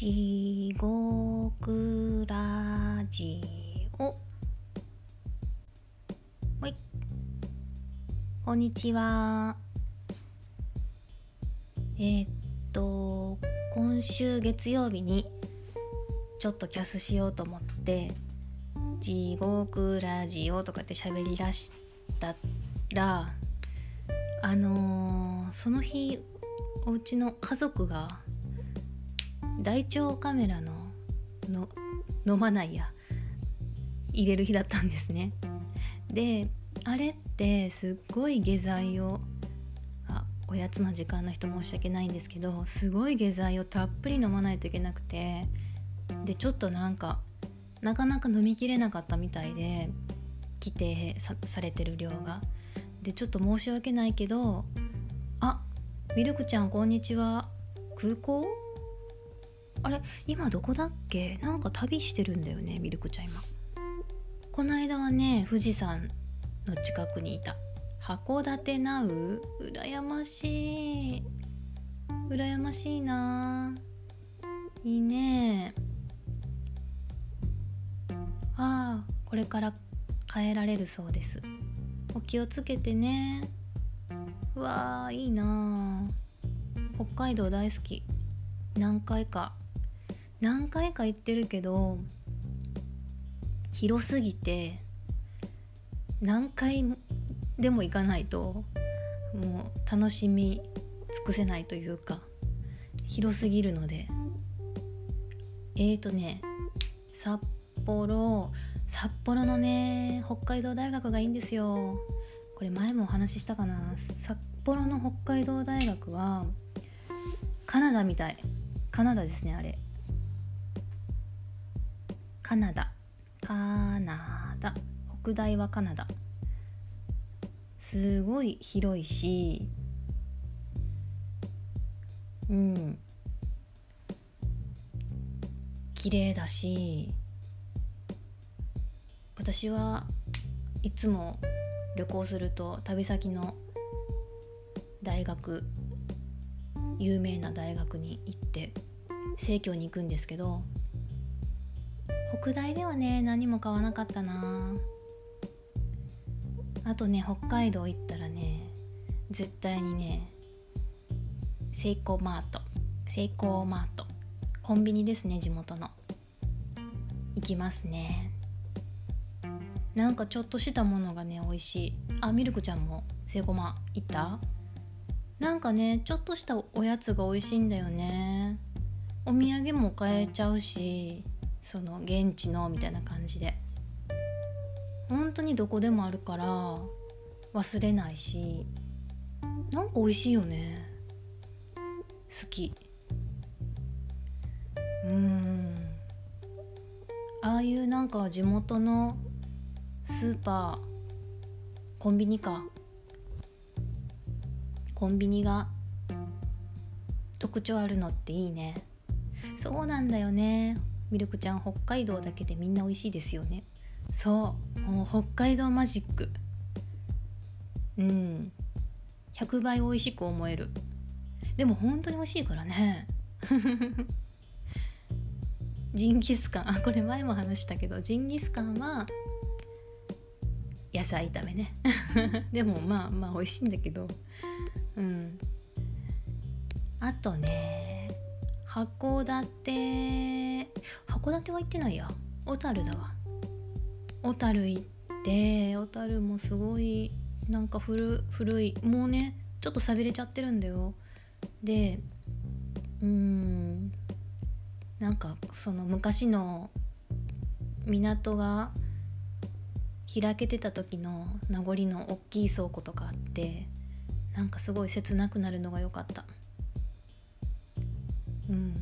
地獄ラジオ。はい。こんにちは。えー、っと今週月曜日にちょっとキャスしようと思って「地獄ラジオ」とかって喋りだしたらあのー、その日お家の家族が大腸カメラのの飲まないや入れる日だったんですね。であれってすっごい下剤をあおやつの時間の人申し訳ないんですけどすごい下剤をたっぷり飲まないといけなくてでちょっとなんかなかなか飲みきれなかったみたいで規定さされてる量が。でちょっと申し訳ないけどあミルクちゃんこんにちは。空港？あれ今どこだっけ？なんか旅してるんだよねミルクちゃん今。この間はね富士山の近くにいた。函館ナウ？羨ましい。羨ましいな。いいね。ああこれから帰られるそうです。お気をつけてね。うわーいいな北海道大好き。何回か。何回か行ってるけど広すぎて何回でも行かないともう楽しみ尽くせないというか広すぎるので。えーとね札幌札幌のね北海道大学がいいんですよ。これ前もお話ししたかな。札幌の北海道大学はカナダみたい。カナダですねあれ。カナダ。カナダ。北大はカナダ。すごい広いし。うん。綺麗だし。私はいつも旅行すると旅先の大学有名な大学に行って生協に行くんですけど北大ではね何も買わなかったな。あとね北海道行ったらね絶対にねセイコーマート。セイコーマート。コンビニですね地元の。行きますね。なんかちょっとしたものがね美味しい。あミルクちゃんもセイコーマー行った？なんかねちょっとしたおやつが美味しいんだよね。お土産も買えちゃうし。その現地のみたいな感じで。本当にどこでもあるから忘れないしなんか美味しいよね。好き。うん。ああいうなんか地元のスーパーコンビニか。コンビニが特徴あるのっていいね。そうなんだよね。ミルクちゃん北海道だけでみんな美味しいですよね。そう。もう北海道マジック。うん。100倍美味しく思える。でも本当に美味しいからね。ジンギスカン。あこれ前も話したけどジンギスカンは野菜炒めね。でもまあまあ美味しいんだけど。うん。あとね函館。函館は行ってないや。小樽だわ。小樽行って小樽もすごいなんか古古い。もうねちょっと寂れちゃってるんだよ。でうんなんかその昔の港が開けてた時の名残の大きい倉庫とかあってなんかすごい切なくなるのが良かった。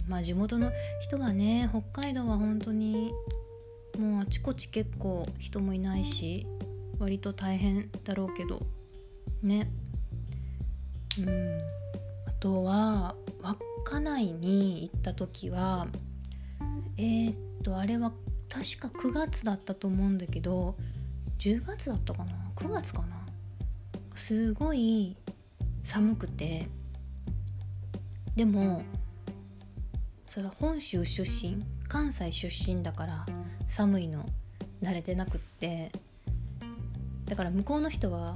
まあ地元の人はね北海道は本当にもうあちこち結構人もいないし割と大変だろうけどね。うん。あとは稚内に行った時はえー、っとあれは確か9月だったと思うんだけど10月だったかな？9月かな？すごい寒くて。でもそれは本州出身関西出身だから寒いの慣れてなくって。だから向こうの人は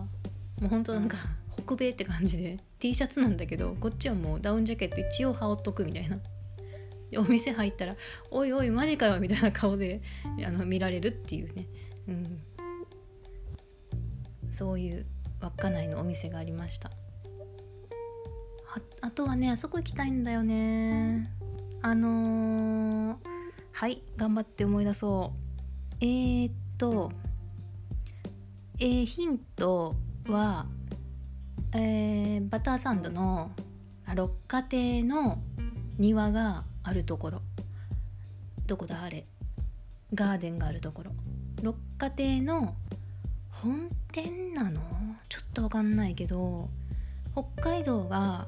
もうほんとなんか 北米って感じで T シャツなんだけどこっちはもうダウンジャケット一応羽織っとくみたいな。でお店入ったら「おいおいマジかよ」みたいな顔であの見られるっていうね、うん、そういう稚内のお店がありました。あとはねあそこ行きたいんだよね。あのー、はい頑張って思い出そう。えー、っとえー、ヒントは、えー、バターサンドの六花亭の庭があるところ。どこだあれ？ガーデンがあるところ。六花亭の本店なの？ちょっとわかんないけど北海道が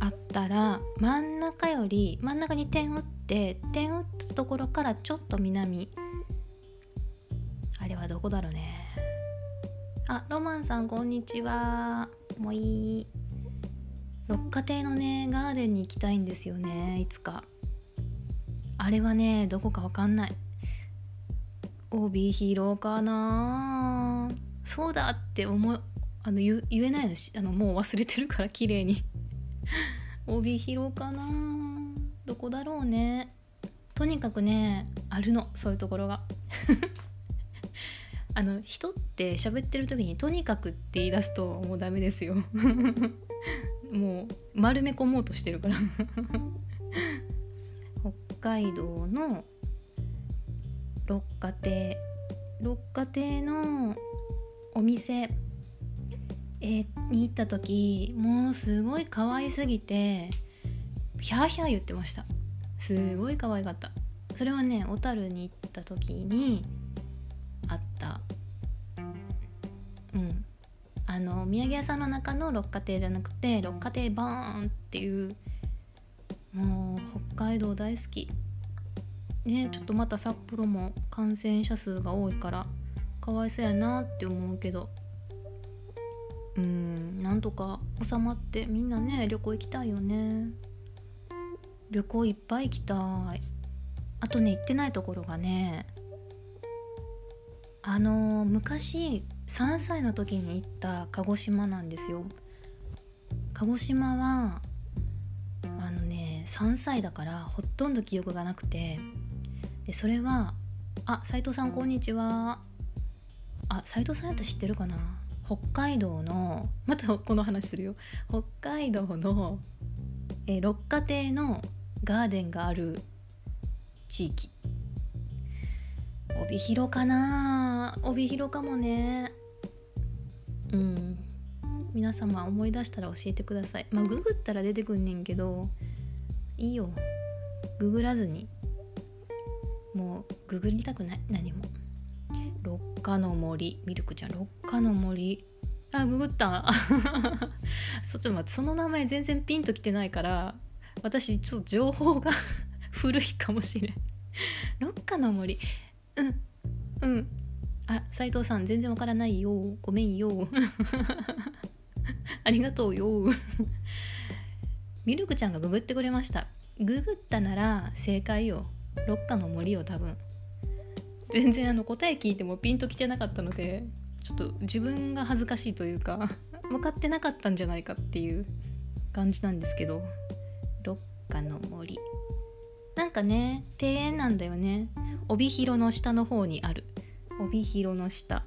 あったら真ん中より真ん中に点打って点打ったところからちょっと南。あれはどこだろうね。あロマンさんこんにちは。もういい。六花亭のねガーデンに行きたいんですよねいつか。あれはねどこかわかんない。帯広かな。そうだって思うあの言えないのしあのもう忘れてるから綺麗に。帯広かな。どこだろうね。とにかくねあるの。そういうところが。あの人って喋ってる時に「とにかく」って言い出すともうダメですよ。もう丸め込もうとしてるから。北海道の六花亭。六花亭のお店。え、に行った時もうすごい可愛すぎてヒャーヒャー言ってました。すごい可愛かった。それはね小樽に行った時にあった。うん。あの土産屋さんの中の六花亭じゃなくて六花亭バーンっていうもう北海道大好き。ねちょっとまた札幌も感染者数が多いからかわいそうやなって思うけど。うんなんとか収まってみんなね旅行行きたいよね。旅行いっぱい行きたい。あとね行ってないところがねあの、昔3歳の時に行った鹿児島なんですよ。鹿児島はあのね3歳だからほとんど記憶がなくて。でそれはあ斉藤さんこんにちは。あ斉藤さんやったら知ってるかな。北海道のまたこの話するよ。北海道の、え六花亭のガーデンがある地域。帯広かな。帯広かもね。うん。皆様思い出したら教えてください。まあググったら出てくんねんけどいいよ。ググらずに。もうググりたくない。何も。花の森ミルクちゃん六花の森。あググった。ちょっと待ってその名前全然ピンときてないから私ちょっと情報が 古いかもしれん。六花の森。うんうん。あ斉藤さん全然わからないよ。ごめんよ。ありがとうよ。ミルクちゃんがググってくれました。ググったなら正解よ。六花の森よ多分。全然あの答え聞いてもピンときてなかったのでちょっと自分が恥ずかしいというか 分かってなかったんじゃないかっていう感じなんですけど六花の森。なんかね庭園なんだよね。帯広の下の方にある。帯広の下。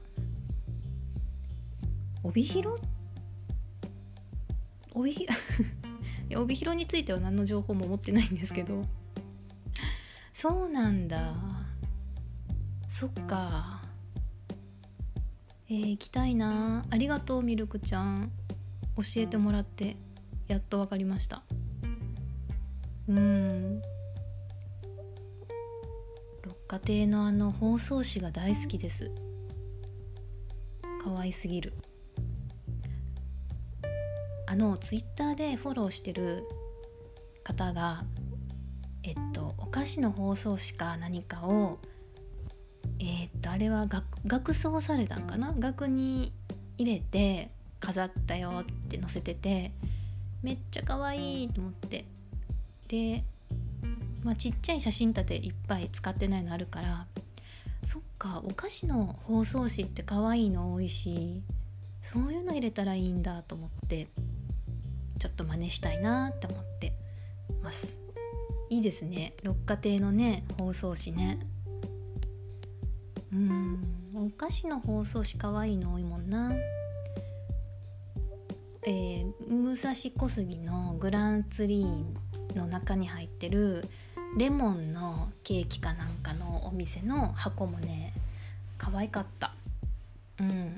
帯広？帯？帯広については何の情報も持ってないんですけど。そうなんだ。そっか。えー、行きたいな。ありがとうミルクちゃん。教えてもらって。やっと分かりました。うん。六花亭のあの包装紙が大好きです。可愛すぎる。あのツイッターでフォローしてる方がえっとお菓子の包装紙か何かをあれは額装されたんかな？額に入れて飾ったよって載せててめっちゃ可愛いと思って。でまあ、ちっちゃい写真立ていっぱい使ってないのあるからそっかお菓子の包装紙って可愛いの多いしそういうの入れたらいいんだと思ってちょっと真似したいなって思ってます。いいですね。六花亭のね包装紙ね。お菓子の包装紙可愛いの多いもんな。えー、武蔵小杉のグランツリーの中に入ってるレモンのケーキかなんかのお店の箱もね可愛かった。うん。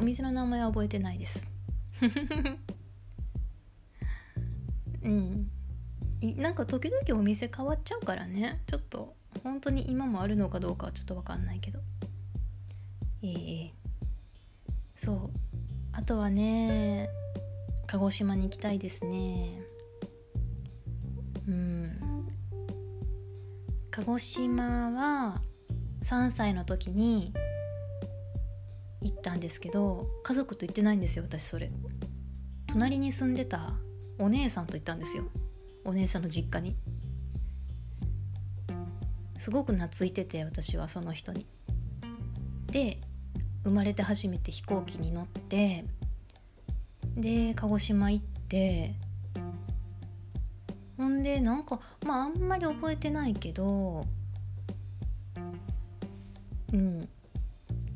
お店の名前は覚えてないです。うん。なんか時々お店変わっちゃうからね。ちょっと本当に今もあるのかどうかはちょっと分かんないけど。ええー、そう。あとはね鹿児島に行きたいですね。うん。鹿児島は3歳の時に行ったんですけど家族と行ってないんですよ私それ。隣に住んでたお姉さんと行ったんですよ。お姉さんの実家に。すごく懐いてて私はその人に。で生まれて初めて飛行機に乗ってで鹿児島行ってほんでなんかまああんまり覚えてないけどうん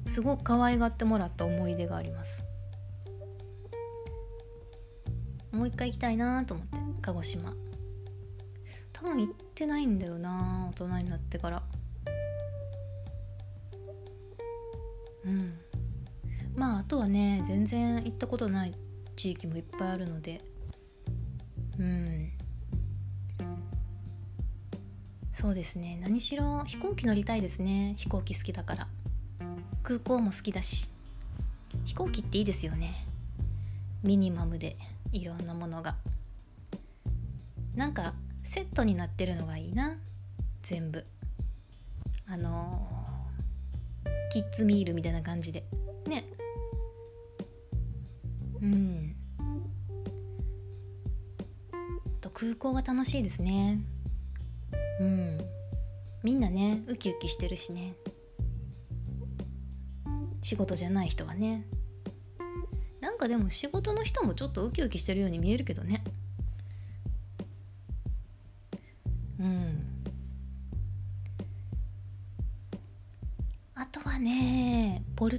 すごく可愛がってもらった思い出があります。もう一回行きたいなと思って鹿児島。多分行ってないんだよな大人になってから。うん。まああとはね全然行ったことない地域もいっぱいあるので。うん。そうですね。何しろ飛行機乗りたいですね。飛行機好きだから。空港も好きだし。飛行機っていいですよね。ミニマムでいろんなものが。なんかセットになってるのがいいな。全部。あの、キッズミールみたいな感じで。ね。うん。と空港が楽しいですね。うん。みんなねウキウキしてるしね。仕事じゃない人はね。なんかでも仕事の人もちょっとウキウキしてるように見えるけどね。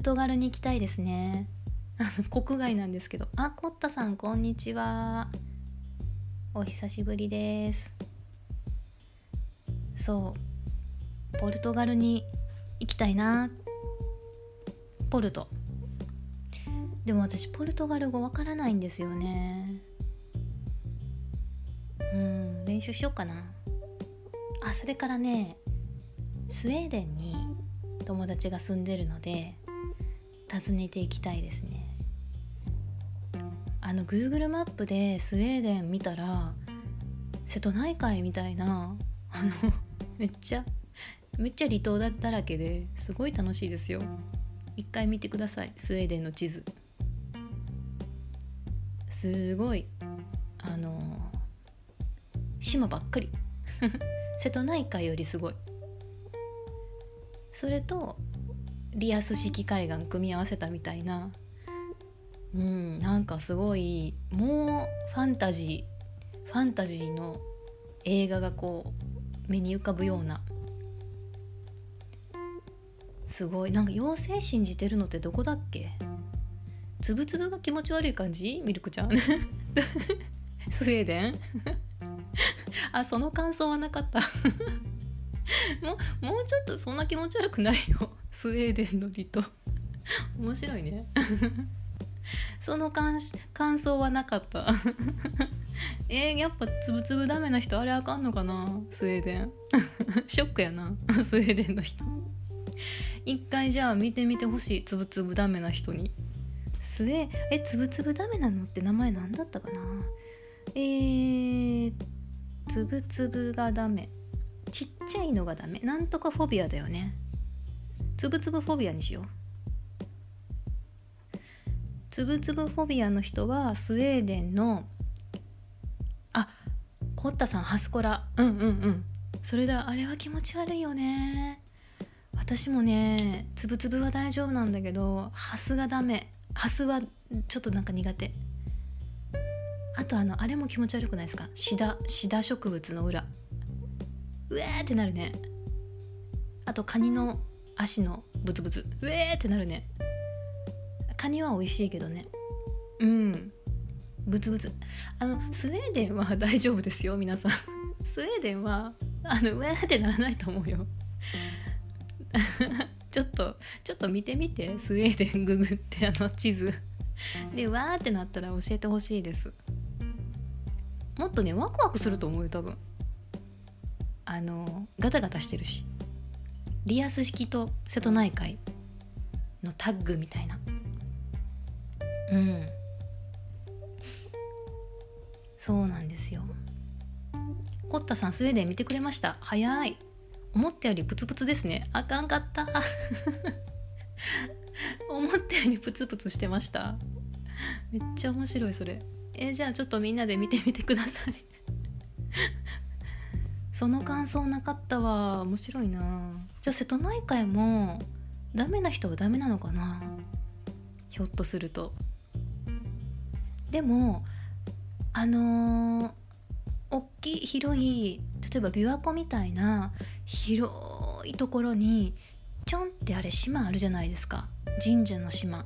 トガルに行きたいですね。国外なんですけど。あコッタさんこんにちは。お久しぶりです。そう。ポルトガルに行きたいな。ポルト。でも私ポルトガル語わからないんですよね。うん練習しようかな。あそれからねスウェーデンに友達が住んでるので訪ねていきたいですね。あの Google マップでスウェーデン見たら瀬戸内海みたいなあの めっちゃめっちゃ離島だらけですごい楽しいですよ。一回見てくださいスウェーデンの地図。すごいあの島ばっかり。瀬戸内海よりすごい。それとリアス式海岸組み合わせたみたいな。うんなんかすごいもうファンタジーファンタジーの映画がこう目に浮かぶような。すごい。なんか妖精信じてるのってどこだっけ？つぶつぶが気持ち悪い感じ？ミルクちゃん。スウェーデン？あその感想はなかった。もうもうちょっとそんな気持ち悪くないよ。スウェーデンの離島 面白いね。その感感想はなかった。えー、やっぱつぶつぶダメな人あれあかんのかな？スウェーデン。ショックやな。スウェーデンの人。一回じゃあ見てみてほしい。つぶつぶダメな人に。スウェーえつぶつぶダメなのって名前何だったかな？えー、つぶつぶがダメ。ちっちゃいのがダメ。なんとかフォビアだよね。つぶつぶフォビアにしよう。つぶつぶフォビアの人はスウェーデンのあコッタさんハスコラ。うんうんうん。それだ。あれは気持ち悪いよね。私もねつぶつぶは大丈夫なんだけどハスがダメ。ハスはちょっとなんか苦手。あとあのあれも気持ち悪くないですか？シダシダ植物の裏。うえーってなるね。あとカニの足のブツブツ。うえーってなるね。カニは美味しいけどね。うん。ブツブツ。あのスウェーデンは大丈夫ですよ皆さん。スウェーデンはあのうえーってならないと思うよ。ちょっとちょっと見てみてスウェーデンググってあの地図。でわーってなったら教えてほしいです。もっとねワクワクすると思うよ多分。あのガタガタしてるしリアス式と瀬戸内海のタッグみたいな。うん。そうなんですよ。コッタさんスウェーデン見てくれました？早い。思ったよりプツプツですね。あかんかった。思ったよりプツプツしてました。めっちゃ面白いそれ。えじゃあちょっとみんなで見てみてください。その感想なかったわ。面白いな。じゃあ瀬戸内海もダメな人はダメなのかな？ひょっとすると。でもあのー、大きい広い例えば琵琶湖みたいな広いところにちょんってあれ島あるじゃないですか。神社の島。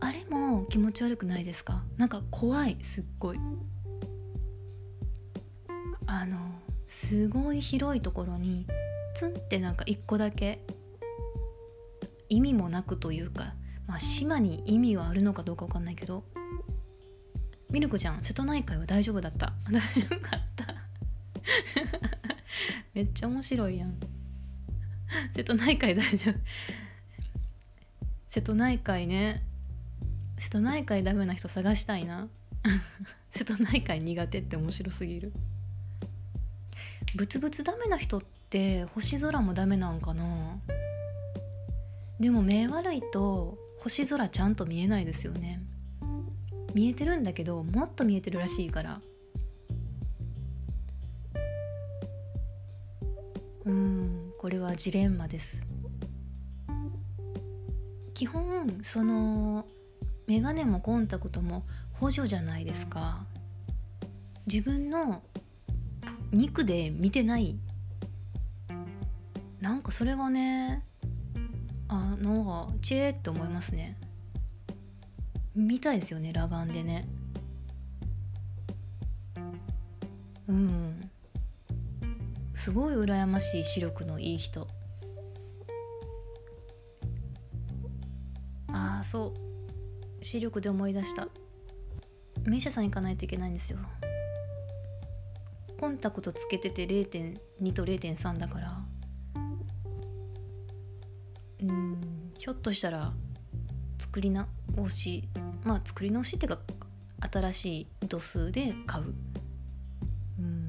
あれも気持ち悪くないですか？なんか怖いすっごい。あのすごい広いところにツンってなんか一個だけ意味もなくというかまあ島に意味はあるのかどうか分かんないけどミルクちゃん瀬戸内海は大丈夫だった。大丈夫かった。めっちゃ面白いやん。瀬戸内海大丈夫。瀬戸内海ね。瀬戸内海ダメな人探したいな。瀬戸内海苦手って面白すぎる。ブツブツダメな人って星空もダメなんかな？でも目悪いと星空ちゃんと見えないですよね。見えてるんだけどもっと見えてるらしいから。うんこれはジレンマです。基本そのメガネもコンタクトも補助じゃないですか。自分の肉で見てない。なんかそれがねあなんかチェーって思いますね。見たいですよね裸眼でね。うん。すごい羨ましい視力のいい人。ああそう。視力で思い出した。名車さん行かないといけないんですよ。コンタクトつけてて0.2と0.3だから。うん。ひょっとしたら作り直しまあ作り直しっていうか新しい度数で買う。うん。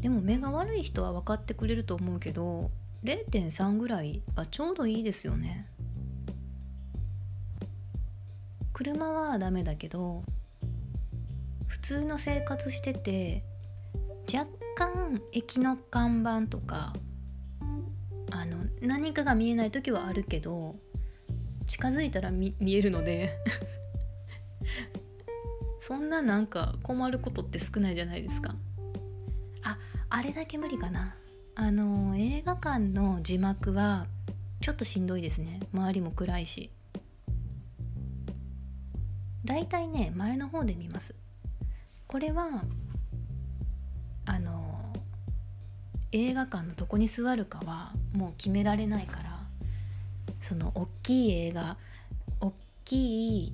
でも目が悪い人は分かってくれると思うけど0.3ぐらいがちょうどいいですよね。車はダメだけど通の生活してて若干駅の看板とかあの何かが見えない時はあるけど近づいたら見えるので そんななんか困ることって少ないじゃないですか。ああれだけ無理かな。あの映画館の字幕はちょっとしんどいですね。周りも暗いし。大体ね前の方で見ます。これはあの映画館のどこに座るかはもう決められないからその大きい映画大きい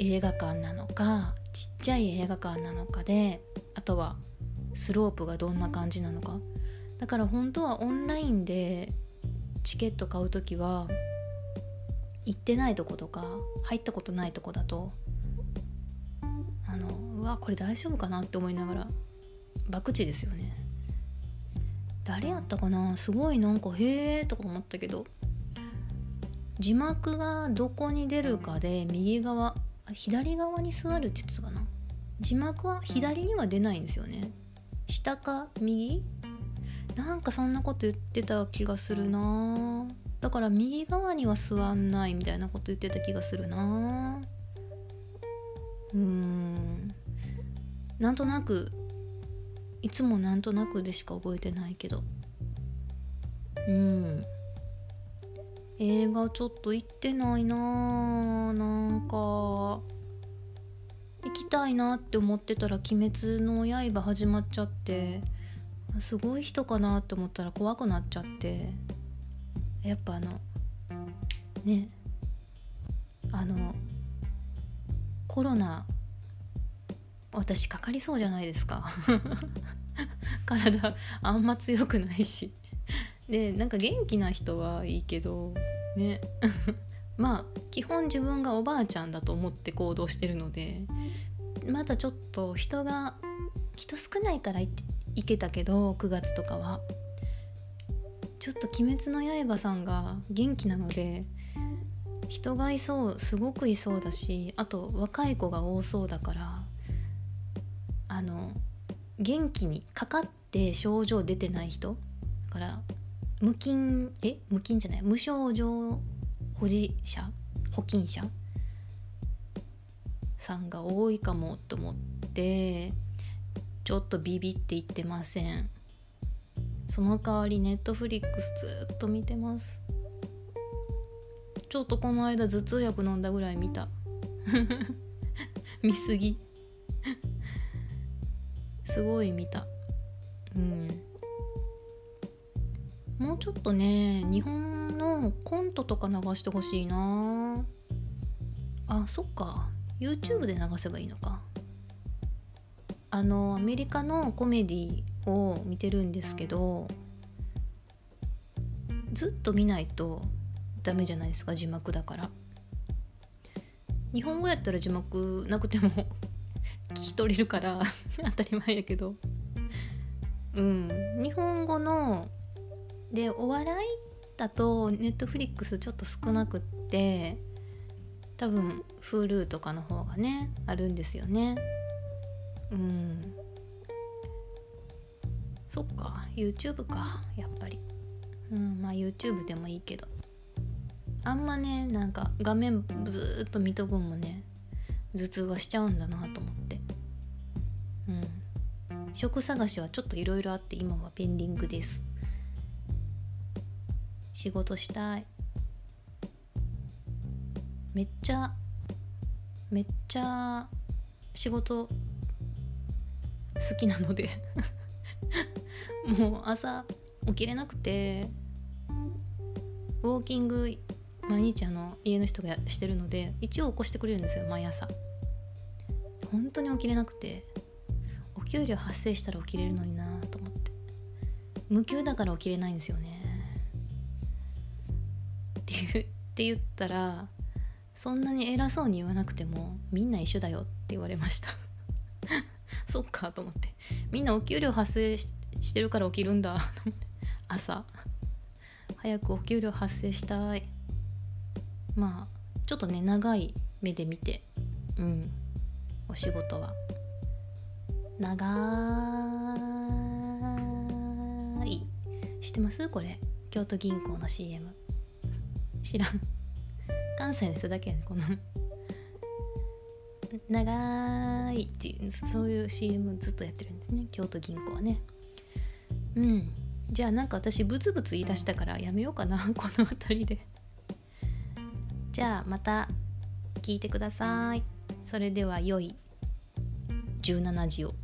映画館なのかちっちゃい映画館なのかであとはスロープがどんな感じなのか。だから本当はオンラインでチケット買う時は行ってないとことか入ったことないとこだとわこれ大丈夫かなって思いながら博打ですよね。誰やったかな？すごいなんかへえとか思ったけど字幕がどこに出るかで右側左側に座るって言ってたかな？字幕は左には出ないんですよね。下か右？なんかそんなこと言ってた気がするな。だから右側には座んないみたいなこと言ってた気がするな。うーん。なんとなくいつもなんとなくでしか覚えてないけど。うん。映画ちょっと行ってないななんか行きたいなって思ってたら「鬼滅の刃」始まっちゃってすごい人かなって思ったら怖くなっちゃって。やっぱあのね。あのコロナ私かかりそうじゃないですか。体あんま強くないし。でなんか元気な人はいいけどね。まあ基本自分がおばあちゃんだと思って行動してるのでまだちょっと人が人少ないから行けたけど9月とかは。ちょっと「鬼滅の刃」さんが元気なので人がいそうすごくいそうだしあと若い子が多そうだからあの元気にかかって症状出てない人だから無菌え無菌じゃない無症状保持者保菌者さんが多いかもと思ってちょっとビビって言ってません。その代わりネットフリックスずっと見てます。ちょっとこの間頭痛薬飲んだぐらい見た。見すぎ。すごい見た。うん。もうちょっとね日本のコントとか流してほしいな。あそっか。YouTube で流せばいいのか。あのアメリカのコメディを見てるんですけどずっと見ないとダメじゃないですか字幕だから。日本語やったら字幕なくても聞き取れるから 当たり前やけど。うん。日本語のでお笑いだとネットフリックスちょっと少なくって多分 Hulu とかの方がねあるんですよね。うん。そっか。YouTube か。やっぱり。うん。まあ YouTube でもいいけど。あんまねなんか画面ずっと見とくんもね頭痛がしちゃうんだなと思って。職探しはちょっといろいろあって今はペンディングです。仕事したい。めっちゃめっちゃ仕事好きなので。もう朝起きれなくてウォーキング毎日あの家の人がしてるので一応起こしてくれるんですよ毎朝。本当に起きれなくて。給料発生したら起きれるのになと思って。無給だから起きれないんですよね。って言 って言ったらそんなに偉そうに言わなくてもみんな一緒だよって言われました。そっかと思って。みんなお給料発生してるから起きるんだ朝。早くお給料発生したい。まあちょっとね長い目で見て。うん。お仕事は。長い。知ってます？これ。京都銀行の CM 知らん。関西の人だけやねこの。長いっていうそういう CM ずっとやってるんですね。京都銀行はね。うん。じゃあなんか私ブツブツ言い出したからやめようかな。この辺りで。じゃあまた聞いてください。それでは良い17時を。